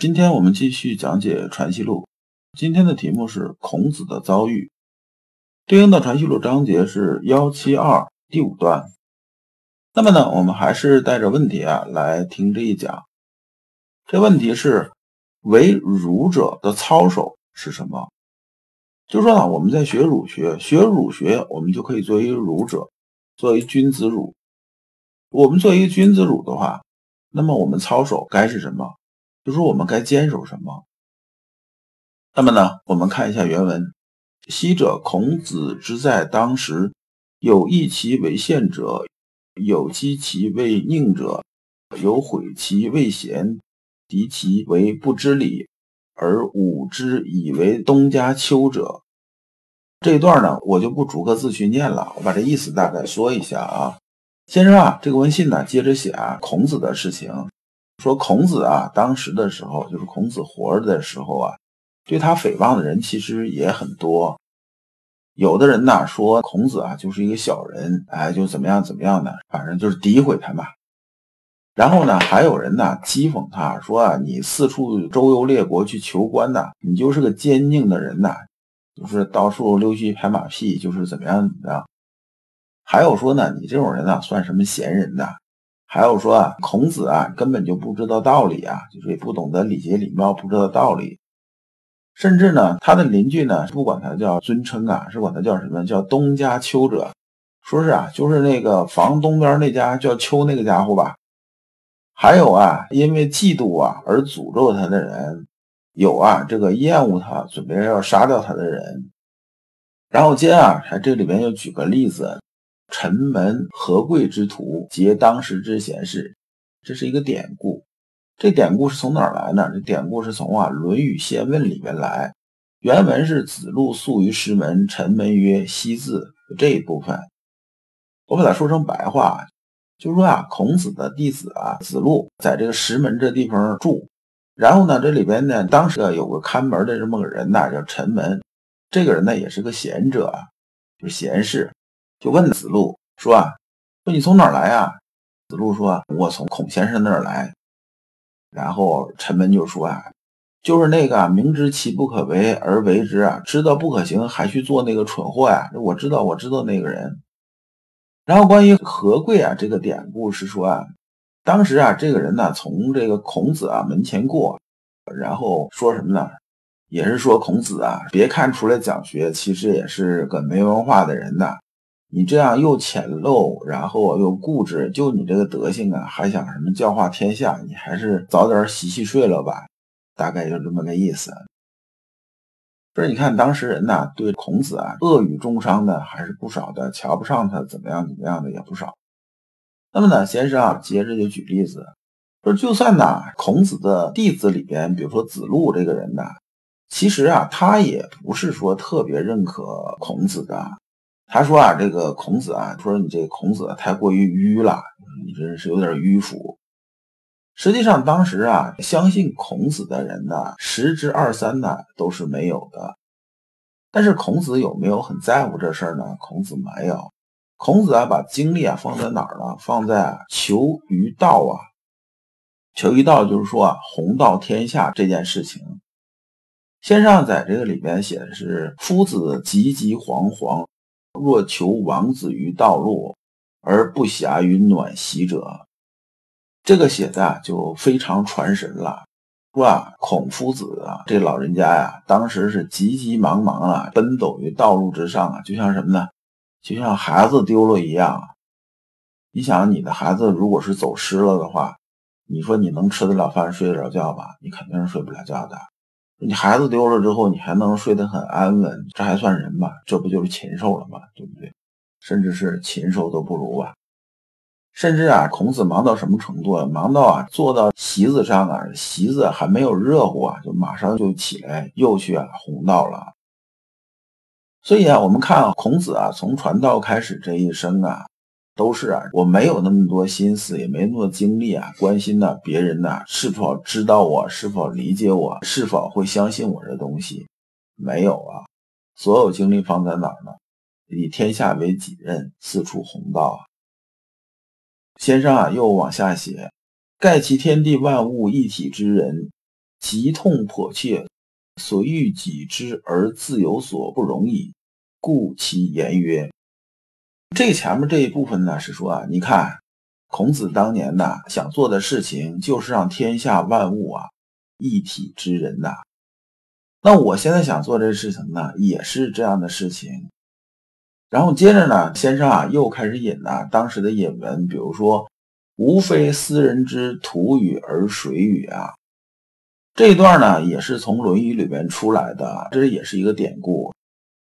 今天我们继续讲解《传习录》，今天的题目是孔子的遭遇，对应的《传习录》章节是幺七二第五段。那么呢，我们还是带着问题啊来听这一讲。这问题是：为儒者的操守是什么？就说呢，我们在学儒学，学儒学，我们就可以作为儒者，作为君子儒。我们作为一个君子儒的话，那么我们操守该是什么？就说我们该坚守什么？那么呢，我们看一下原文：昔者孔子之在当时，有义其为宪者，有讥其为佞者，有毁其为贤，敌其为不知礼，而侮之以为东家丘者。这一段呢，我就不逐个字去念了，我把这意思大概说一下啊。先生啊，这个文信呢，接着写啊孔子的事情。说孔子啊，当时的时候，就是孔子活着的时候啊，对他诽谤的人其实也很多。有的人呢说孔子啊就是一个小人，哎，就怎么样怎么样的，反正就是诋毁他嘛。然后呢，还有人呢讥讽他说啊，你四处周游列国去求官呐，你就是个奸佞的人呐，就是到处溜须拍马屁，就是怎么样怎么样。还有说呢，你这种人呢算什么贤人呐？还有说啊，孔子啊根本就不知道道理啊，就是也不懂得礼节礼貌，不知道道理。甚至呢，他的邻居呢不管他叫尊称啊，是管他叫什么叫东家丘者，说是啊，就是那个房东边那家叫丘那个家伙吧。还有啊，因为嫉妒啊而诅咒他的人，有啊这个厌恶他，准备要杀掉他的人。然后接啊，还这里边又举个例子。臣门何贵之徒，皆当时之贤士，这是一个典故。这典故是从哪儿来呢？这典故是从啊《论语先问》里面来。原文是子路宿于师门，臣门曰：“西字。”这一部分，我把它说成白话，就是说啊，孔子的弟子啊，子路在这个石门这地方住。然后呢，这里边呢，当时有个看门的这么个人呐，叫陈门。这个人呢，也是个贤者，就是贤士。就问子路说：“啊，说你从哪儿来啊？”子路说：“我从孔先生那儿来。”然后陈门就说：“啊，就是那个明知其不可为而为之啊，知道不可行还去做那个蠢货呀！我知道，我知道那个人。”然后关于何贵啊这个典故是说啊，当时啊这个人呢从这个孔子啊门前过，然后说什么呢？也是说孔子啊，别看出来讲学，其实也是个没文化的人呐。你这样又浅陋，然后又固执，就你这个德行啊，还想什么教化天下？你还是早点洗洗睡了吧，大概就这么个意思。说你看当时人呐，对孔子啊恶语重伤的还是不少的，瞧不上他怎么样怎么样的也不少。那么呢，先生啊，接着就举例子，说就算呐，孔子的弟子里边，比如说子路这个人呐，其实啊，他也不是说特别认可孔子的。他说啊，这个孔子啊，说你这孔子太过于迂了，你这是有点迂腐。实际上，当时啊，相信孔子的人呢，十之二三呢都是没有的。但是孔子有没有很在乎这事儿呢？孔子没有。孔子啊，把精力啊放在哪儿呢？放在求于道啊，求于道就是说啊，弘道天下这件事情。先生在这个里边写的是：夫子急急惶惶。若求王子于道路，而不暇于暖席者，这个写的就非常传神了，说啊？孔夫子啊，这老人家呀，当时是急急忙忙啊，奔走于道路之上啊，就像什么呢？就像孩子丢了一样。你想，你的孩子如果是走失了的话，你说你能吃得了饭、睡得着觉吧？你肯定是睡不了觉的。你孩子丢了之后，你还能睡得很安稳，这还算人吗？这不就是禽兽了吗？对不对？甚至是禽兽都不如吧。甚至啊，孔子忙到什么程度啊？忙到啊，坐到席子上啊，席子还没有热乎啊，就马上就起来又去啊弘道了。所以啊，我们看啊，孔子啊，从传道开始这一生啊，都是啊，我没有那么多心思，也没那么多精力啊，关心呢别人呢是否知道我，是否理解我，是否会相信我这东西，没有啊，所有精力放在哪儿呢？以天下为己任，四处弘道啊。先生啊，又往下写：盖其天地万物一体之人，极痛迫切，所欲己之而自有所不容矣。故其言曰：这前面这一部分呢，是说啊，你看孔子当年呢想做的事情，就是让天下万物啊一体之人呐。那我现在想做这事情呢，也是这样的事情。然后接着呢，先生啊又开始引呐当时的引文，比如说“吾非斯人之徒语而水语”啊，这一段呢也是从《论语》里边出来的，这也是一个典故，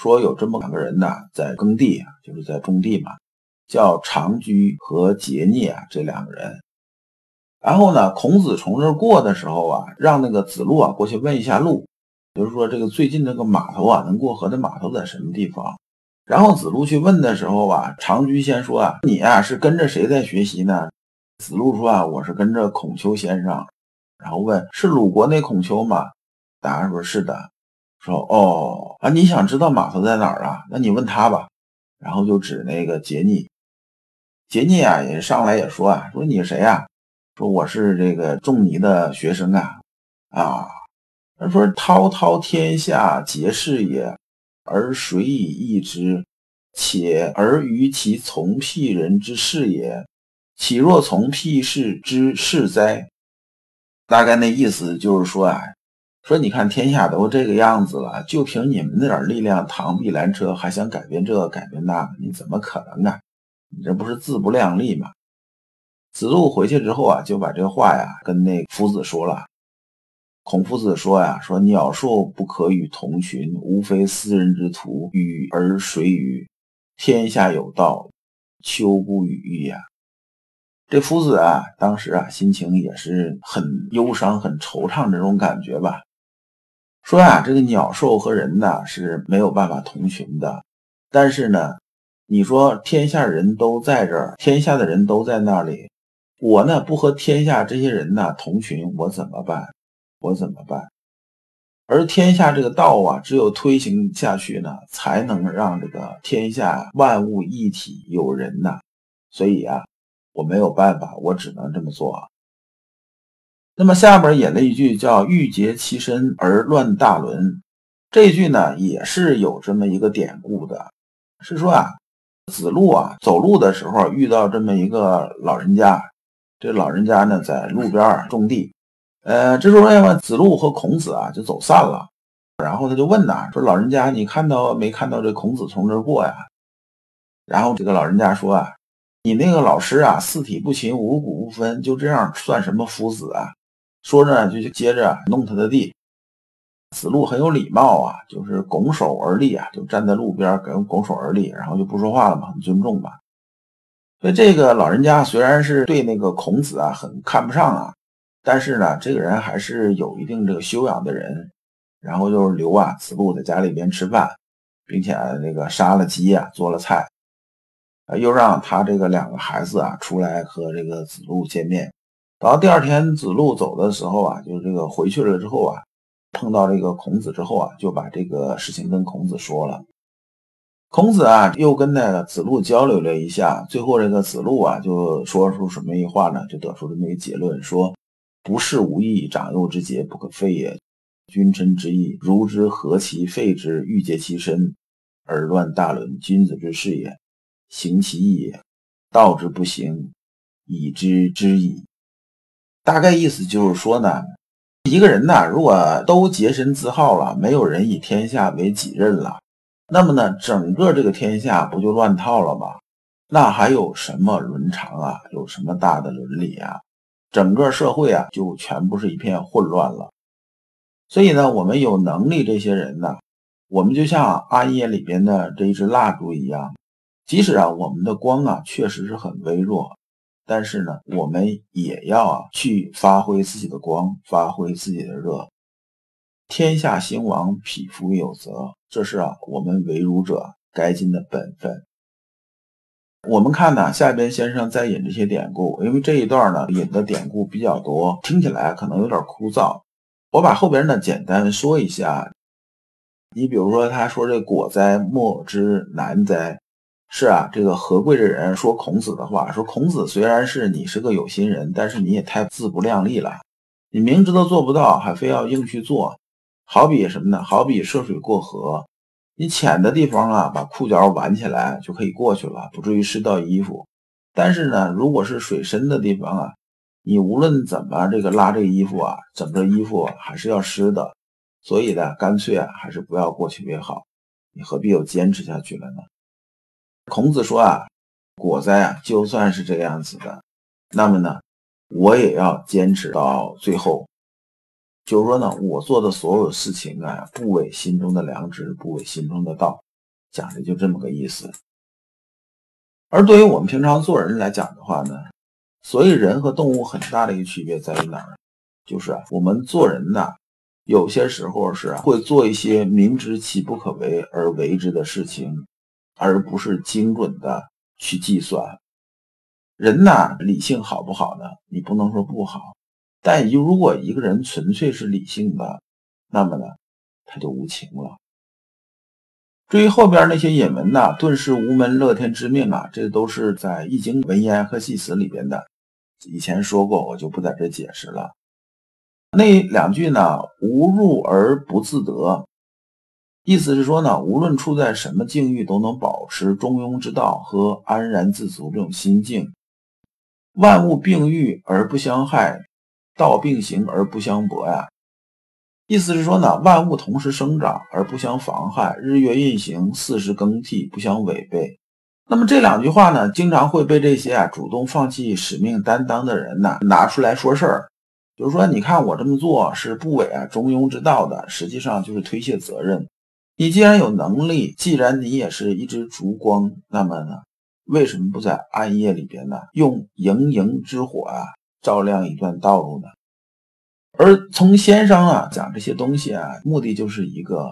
说有这么两个人呢在耕地，就是在种地嘛，叫长居和杰聂啊这两个人。然后呢，孔子从这儿过的时候啊，让那个子路啊过去问一下路，就是说这个最近这个码头啊，能过河的码头在什么地方？然后子路去问的时候啊，长居先说啊：“你啊是跟着谁在学习呢？”子路说啊：“我是跟着孔丘先生。”然后问：“是鲁国那孔丘吗？”答案说是的。说：“哦啊，你想知道码头在哪儿啊？那你问他吧。”然后就指那个杰尼，杰尼啊也上来也说啊：“说你是谁啊？”说：“我是这个仲尼的学生啊。”啊，他说：“滔滔天下皆是也。”而谁以易之？且而于其从辟人之事也，岂若从辟士之事哉？大概那意思就是说啊，说你看天下都这个样子了，就凭你们那点力量，螳臂拦车，还想改变这改变那，你怎么可能啊？你这不是自不量力吗？子路回去之后啊，就把这话呀跟那夫子说了。孔夫子说呀：“说鸟兽不可与同群，无非斯人之徒与而谁与？天下有道，丘不与欲呀。”这夫子啊，当时啊，心情也是很忧伤、很惆怅这种感觉吧。说啊，这个鸟兽和人呢是没有办法同群的，但是呢，你说天下人都在这儿，天下的人都在那里，我呢不和天下这些人呢同群，我怎么办？我怎么办？而天下这个道啊，只有推行下去呢，才能让这个天下万物一体有人呐。所以啊，我没有办法，我只能这么做。那么下边引了一句叫“欲竭其身而乱大伦”，这句呢也是有这么一个典故的，是说啊，子路啊走路的时候遇到这么一个老人家，这老人家呢在路边种地。呃，这时候呢，子路和孔子啊就走散了，然后他就问呐，说老人家，你看到没看到这孔子从这过呀？然后这个老人家说啊，你那个老师啊，四体不勤，五谷不分，就这样算什么夫子啊？说着就接着弄他的地。子路很有礼貌啊，就是拱手而立啊，就站在路边给拱手而立，然后就不说话了嘛，很尊重嘛。所以这个老人家虽然是对那个孔子啊很看不上啊。但是呢，这个人还是有一定这个修养的人，然后就是留啊子路在家里边吃饭，并且那个杀了鸡啊，做了菜，又让他这个两个孩子啊出来和这个子路见面。然后第二天子路走的时候啊，就是这个回去了之后啊，碰到这个孔子之后啊，就把这个事情跟孔子说了。孔子啊又跟那个子路交流了一下，最后这个子路啊就说出什么一话呢？就得出这么一结论说。不是无义，长幼之节不可废也。君臣之义，如之何其废之？欲竭其身而乱大伦，君子之事也。行其义也，道之不行，以知之矣。大概意思就是说呢，一个人呢，如果都洁身自好了，没有人以天下为己任了，那么呢，整个这个天下不就乱套了吗？那还有什么伦常啊？有什么大的伦理啊？整个社会啊，就全部是一片混乱了。所以呢，我们有能力这些人呢，我们就像暗夜里边的这一支蜡烛一样，即使啊，我们的光啊确实是很微弱，但是呢，我们也要啊去发挥自己的光，发挥自己的热。天下兴亡，匹夫有责，这是啊我们为儒者该尽的本分。我们看呢，下边先生在引这些典故，因为这一段呢引的典故比较多，听起来可能有点枯燥。我把后边呢简单说一下。你比如说，他说这果哉，莫之难哉。是啊，这个何贵这人说孔子的话，说孔子虽然是你是个有心人，但是你也太自不量力了。你明知道做不到，还非要硬去做。好比什么呢？好比涉水过河，你浅的地方啊，把裤脚挽起来就可以过去了，不至于湿到衣服。但是呢，如果是水深的地方啊，你无论怎么这个拉这个衣服啊，整个衣服还是要湿的。所以呢，干脆啊，还是不要过去为好。你何必又坚持下去了呢？孔子说啊，果哉啊，就算是这个样子的，那么呢，我也要坚持到最后。就是说呢，我做的所有事情啊，不违心中的良知，不违心中的道，讲的就这么个意思。而对于我们平常做人来讲的话呢，所以人和动物很大的一个区别在于哪儿？就是，我们做人呢，有些时候是会做一些明知其不可为而为之的事情。而不是精准的去计算，人呐，理性好不好呢？你不能说不好，但就如果一个人纯粹是理性的，那么呢，他就无情了。至于后边那些引文呐，“顿时无门，乐天知命”啊，这都是在《易经》文言和系辞里边的，以前说过，我就不在这解释了。那两句呢，“无入而不自得”。意思是说呢，无论处在什么境遇，都能保持中庸之道和安然自足这种心境。万物并育而不相害，道并行而不相悖呀。意思是说呢，万物同时生长而不相妨害，日月运行，四时更替不相违背。那么这两句话呢，经常会被这些啊主动放弃使命担当的人呢拿出来说事儿，就是说，你看我这么做是不违啊中庸之道的，实际上就是推卸责任。你既然有能力，既然你也是一支烛光，那么呢，为什么不在暗夜里边呢，用盈盈之火啊，照亮一段道路呢？而从先生啊讲这些东西啊，目的就是一个，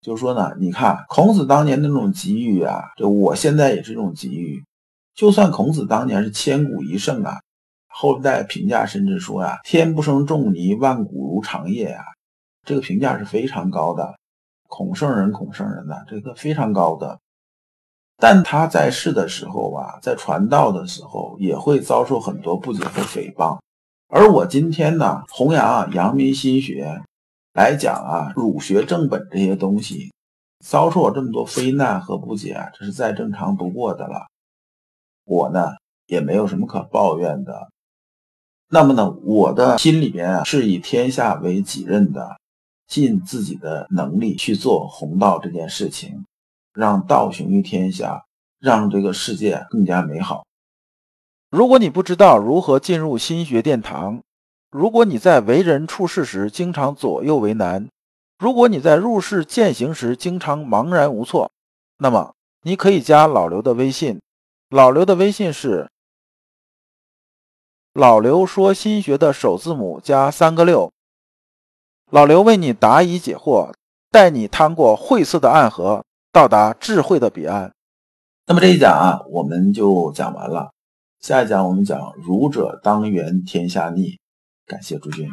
就是说呢，你看孔子当年的那种机遇啊，就我现在也是这种机遇。就算孔子当年是千古一圣啊，后代评价甚至说呀，天不生仲尼，万古如长夜呀，这个评价是非常高的。孔圣人，孔圣人呐，这个非常高的，但他在世的时候吧，在传道的时候也会遭受很多不解和诽谤。而我今天呢，弘扬啊阳明心学来讲啊，儒学正本这些东西，遭受这么多非难和不解，这是再正常不过的了。我呢，也没有什么可抱怨的。那么呢，我的心里边啊，是以天下为己任的。尽自己的能力去做弘道这件事情，让道行于天下，让这个世界更加美好。如果你不知道如何进入心学殿堂，如果你在为人处事时经常左右为难，如果你在入世践行时经常茫然无措，那么你可以加老刘的微信。老刘的微信是老刘说心学的首字母加三个六。老刘为你答疑解惑，带你趟过晦涩的暗河，到达智慧的彼岸。那么这一讲啊，我们就讲完了。下一讲我们讲儒者当圆天下逆。感谢诸君。